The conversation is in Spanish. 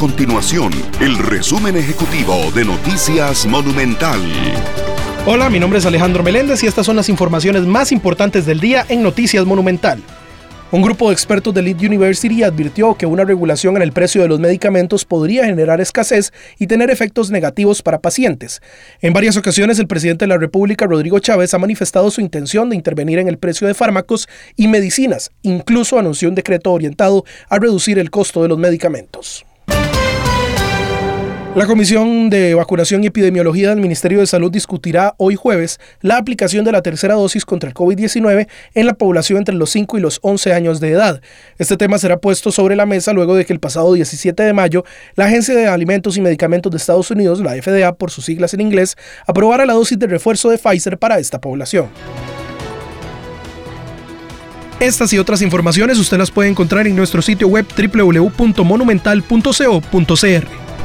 continuación el resumen ejecutivo de Noticias Monumental. Hola, mi nombre es Alejandro Meléndez y estas son las informaciones más importantes del día en Noticias Monumental. Un grupo de expertos de Lead University advirtió que una regulación en el precio de los medicamentos podría generar escasez y tener efectos negativos para pacientes. En varias ocasiones, el presidente de la República, Rodrigo Chávez, ha manifestado su intención de intervenir en el precio de fármacos y medicinas. Incluso anunció un decreto orientado a reducir el costo de los medicamentos. La Comisión de Vacunación y Epidemiología del Ministerio de Salud discutirá hoy jueves la aplicación de la tercera dosis contra el COVID-19 en la población entre los 5 y los 11 años de edad. Este tema será puesto sobre la mesa luego de que el pasado 17 de mayo la Agencia de Alimentos y Medicamentos de Estados Unidos, la FDA por sus siglas en inglés, aprobara la dosis de refuerzo de Pfizer para esta población. Estas y otras informaciones usted las puede encontrar en nuestro sitio web www.monumental.co.cr.